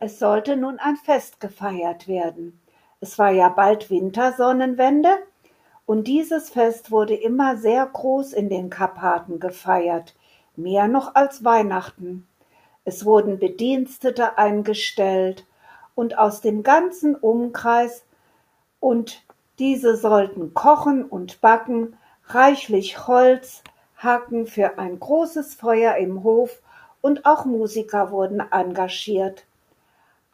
Es sollte nun ein Fest gefeiert werden. Es war ja bald Wintersonnenwende, und dieses Fest wurde immer sehr groß in den Karpaten gefeiert, mehr noch als Weihnachten. Es wurden Bedienstete eingestellt und aus dem ganzen Umkreis, und diese sollten kochen und backen, reichlich Holz hacken für ein großes Feuer im Hof, und auch Musiker wurden engagiert.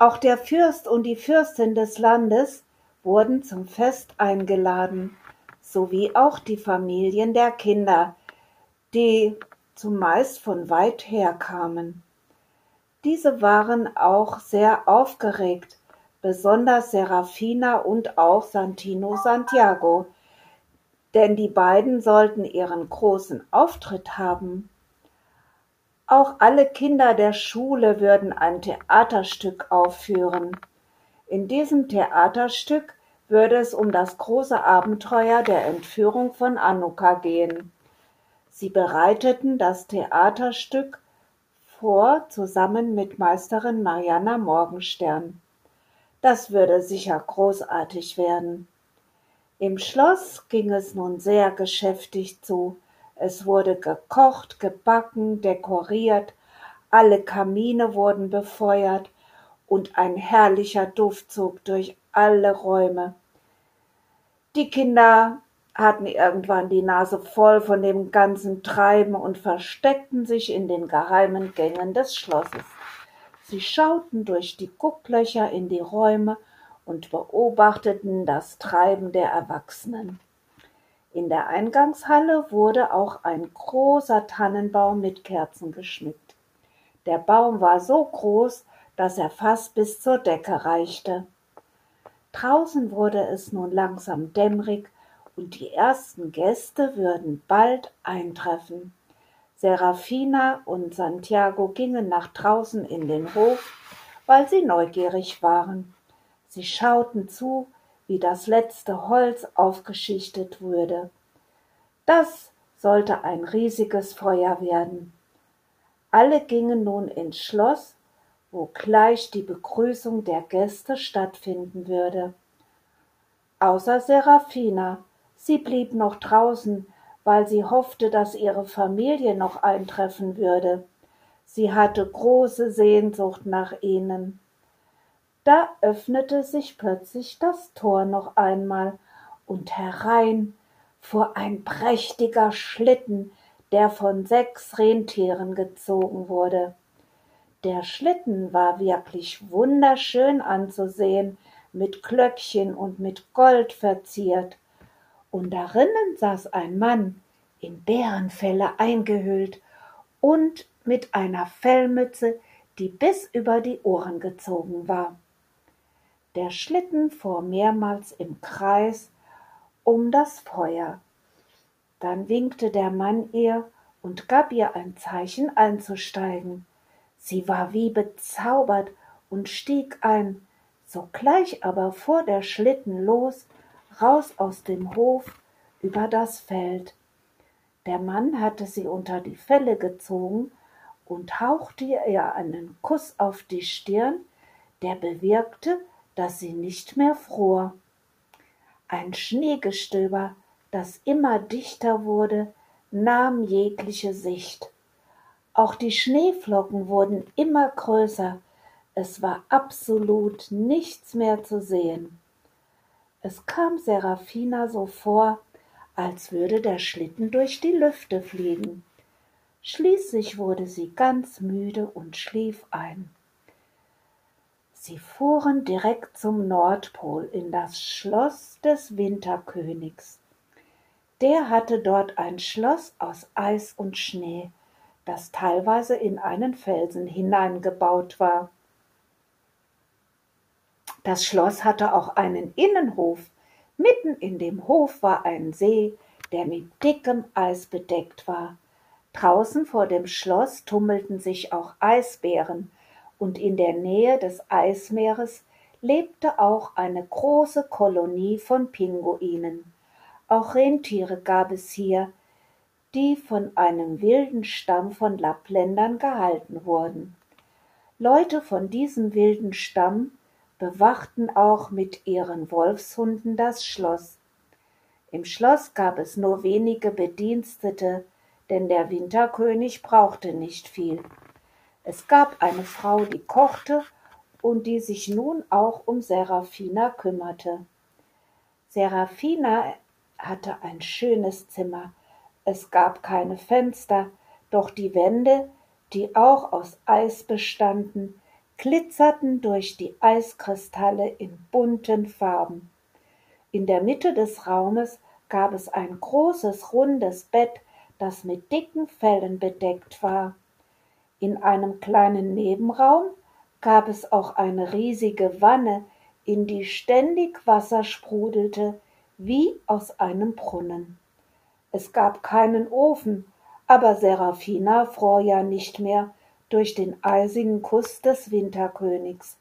Auch der Fürst und die Fürstin des Landes wurden zum Fest eingeladen sowie auch die Familien der Kinder, die zumeist von weit her kamen. Diese waren auch sehr aufgeregt, besonders Serafina und auch Santino Santiago, denn die beiden sollten ihren großen Auftritt haben. Auch alle Kinder der Schule würden ein Theaterstück aufführen. In diesem Theaterstück würde es um das große Abenteuer der Entführung von Annuka gehen. Sie bereiteten das Theaterstück vor zusammen mit Meisterin Marianna Morgenstern. Das würde sicher großartig werden. Im Schloss ging es nun sehr geschäftig zu. Es wurde gekocht, gebacken, dekoriert, alle Kamine wurden befeuert und ein herrlicher Duft zog durch alle Räume. Die Kinder hatten irgendwann die Nase voll von dem ganzen Treiben und versteckten sich in den geheimen Gängen des Schlosses. Sie schauten durch die Gucklöcher in die Räume und beobachteten das Treiben der Erwachsenen. In der Eingangshalle wurde auch ein großer Tannenbaum mit Kerzen geschmückt. Der Baum war so groß, dass er fast bis zur Decke reichte. Draußen wurde es nun langsam dämmerig und die ersten Gäste würden bald eintreffen. Serafina und Santiago gingen nach draußen in den Hof, weil sie neugierig waren. Sie schauten zu, wie das letzte Holz aufgeschichtet wurde. Das sollte ein riesiges Feuer werden. Alle gingen nun ins Schloss wo gleich die Begrüßung der Gäste stattfinden würde. Außer Serafina, sie blieb noch draußen, weil sie hoffte, dass ihre Familie noch eintreffen würde. Sie hatte große Sehnsucht nach ihnen. Da öffnete sich plötzlich das Tor noch einmal, und herein fuhr ein prächtiger Schlitten, der von sechs Rentieren gezogen wurde. Der Schlitten war wirklich wunderschön anzusehen, mit Glöckchen und mit Gold verziert, und darinnen saß ein Mann, in Bärenfelle eingehüllt und mit einer Fellmütze, die bis über die Ohren gezogen war. Der Schlitten fuhr mehrmals im Kreis um das Feuer. Dann winkte der Mann ihr und gab ihr ein Zeichen einzusteigen. Sie war wie bezaubert und stieg ein, sogleich aber fuhr der Schlitten los, raus aus dem Hof über das Feld. Der Mann hatte sie unter die Felle gezogen und hauchte ihr einen Kuss auf die Stirn, der bewirkte, dass sie nicht mehr fror. Ein Schneegestöber, das immer dichter wurde, nahm jegliche Sicht. Auch die Schneeflocken wurden immer größer, es war absolut nichts mehr zu sehen. Es kam Serafina so vor, als würde der Schlitten durch die Lüfte fliegen. Schließlich wurde sie ganz müde und schlief ein. Sie fuhren direkt zum Nordpol in das Schloss des Winterkönigs. Der hatte dort ein Schloss aus Eis und Schnee, das teilweise in einen Felsen hineingebaut war. Das Schloss hatte auch einen Innenhof. Mitten in dem Hof war ein See, der mit dickem Eis bedeckt war. Draußen vor dem Schloss tummelten sich auch Eisbären, und in der Nähe des Eismeeres lebte auch eine große Kolonie von Pinguinen. Auch Rentiere gab es hier, die von einem wilden Stamm von Lappländern gehalten wurden. Leute von diesem wilden Stamm bewachten auch mit ihren Wolfshunden das Schloss. Im Schloss gab es nur wenige Bedienstete, denn der Winterkönig brauchte nicht viel. Es gab eine Frau, die kochte und die sich nun auch um Serafina kümmerte. Serafina hatte ein schönes Zimmer. Es gab keine Fenster, doch die Wände, die auch aus Eis bestanden, glitzerten durch die Eiskristalle in bunten Farben. In der Mitte des Raumes gab es ein großes rundes Bett, das mit dicken Fellen bedeckt war. In einem kleinen Nebenraum gab es auch eine riesige Wanne, in die ständig Wasser sprudelte, wie aus einem Brunnen. Es gab keinen Ofen, aber Serafina fror ja nicht mehr durch den eisigen Kuss des Winterkönigs.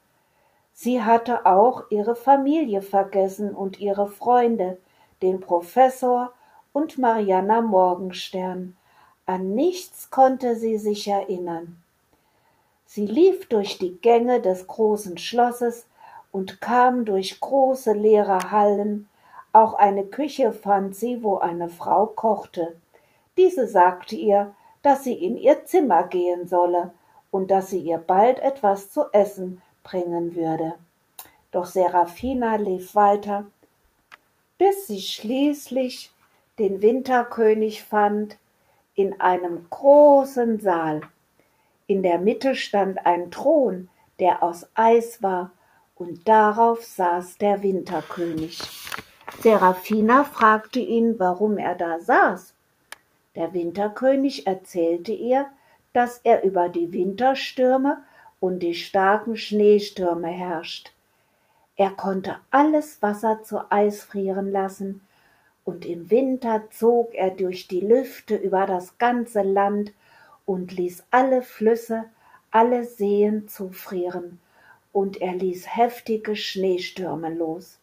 Sie hatte auch ihre Familie vergessen und ihre Freunde, den Professor und Marianna Morgenstern. An nichts konnte sie sich erinnern. Sie lief durch die Gänge des großen Schlosses und kam durch große leere Hallen. Auch eine Küche fand sie, wo eine Frau kochte. Diese sagte ihr, dass sie in ihr Zimmer gehen solle und dass sie ihr bald etwas zu essen bringen würde. Doch Serafina lief weiter bis sie schließlich den Winterkönig fand in einem großen Saal. In der Mitte stand ein Thron, der aus Eis war, und darauf saß der Winterkönig. Serafina fragte ihn, warum er da saß. Der Winterkönig erzählte ihr, dass er über die Winterstürme und die starken Schneestürme herrscht. Er konnte alles Wasser zu Eis frieren lassen, und im Winter zog er durch die Lüfte über das ganze Land und ließ alle Flüsse, alle Seen zufrieren, und er ließ heftige Schneestürme los.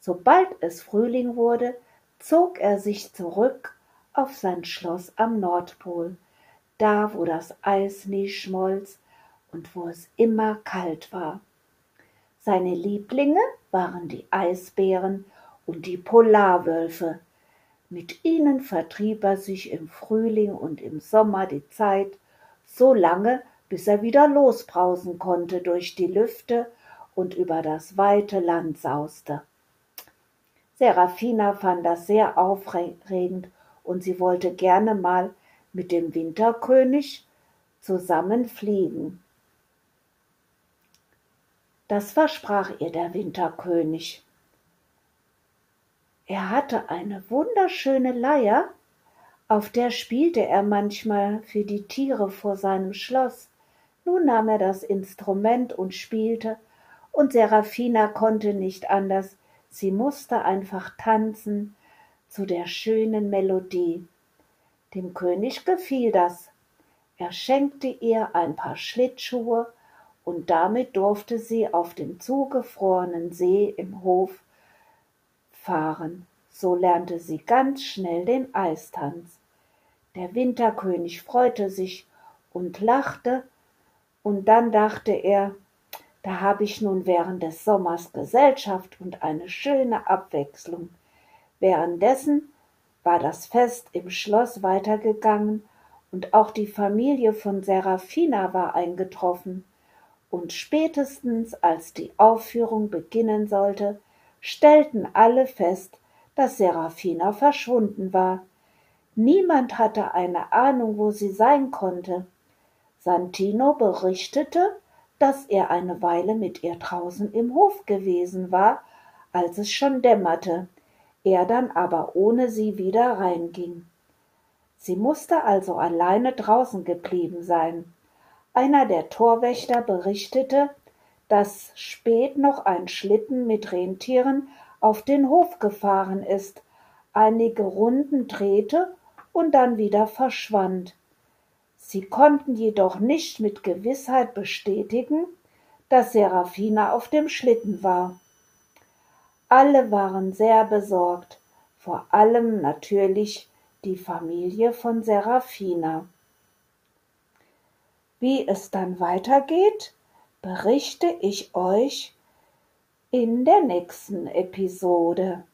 Sobald es Frühling wurde, zog er sich zurück auf sein Schloss am Nordpol, da wo das Eis nie schmolz und wo es immer kalt war. Seine Lieblinge waren die Eisbären und die Polarwölfe. Mit ihnen vertrieb er sich im Frühling und im Sommer die Zeit, so lange, bis er wieder losbrausen konnte durch die Lüfte und über das weite Land sauste. Serafina fand das sehr aufregend und sie wollte gerne mal mit dem Winterkönig zusammen fliegen. Das versprach ihr der Winterkönig. Er hatte eine wunderschöne Leier, auf der spielte er manchmal für die Tiere vor seinem Schloss. Nun nahm er das Instrument und spielte, und Serafina konnte nicht anders, sie musste einfach tanzen zu der schönen Melodie. Dem König gefiel das. Er schenkte ihr ein paar Schlittschuhe und damit durfte sie auf dem zugefrorenen See im Hof fahren. So lernte sie ganz schnell den Eistanz. Der Winterkönig freute sich und lachte, und dann dachte er, da habe ich nun während des Sommers Gesellschaft und eine schöne Abwechslung. Währenddessen war das Fest im Schloss weitergegangen und auch die Familie von Serafina war eingetroffen und spätestens als die Aufführung beginnen sollte, stellten alle fest, dass Serafina verschwunden war. Niemand hatte eine Ahnung, wo sie sein konnte. Santino berichtete, dass er eine Weile mit ihr draußen im Hof gewesen war, als es schon dämmerte, er dann aber ohne sie wieder reinging. Sie musste also alleine draußen geblieben sein. Einer der Torwächter berichtete, dass spät noch ein Schlitten mit Rentieren auf den Hof gefahren ist, einige Runden drehte und dann wieder verschwand. Sie konnten jedoch nicht mit Gewissheit bestätigen, dass Serafina auf dem Schlitten war. Alle waren sehr besorgt, vor allem natürlich die Familie von Serafina. Wie es dann weitergeht, berichte ich euch in der nächsten Episode.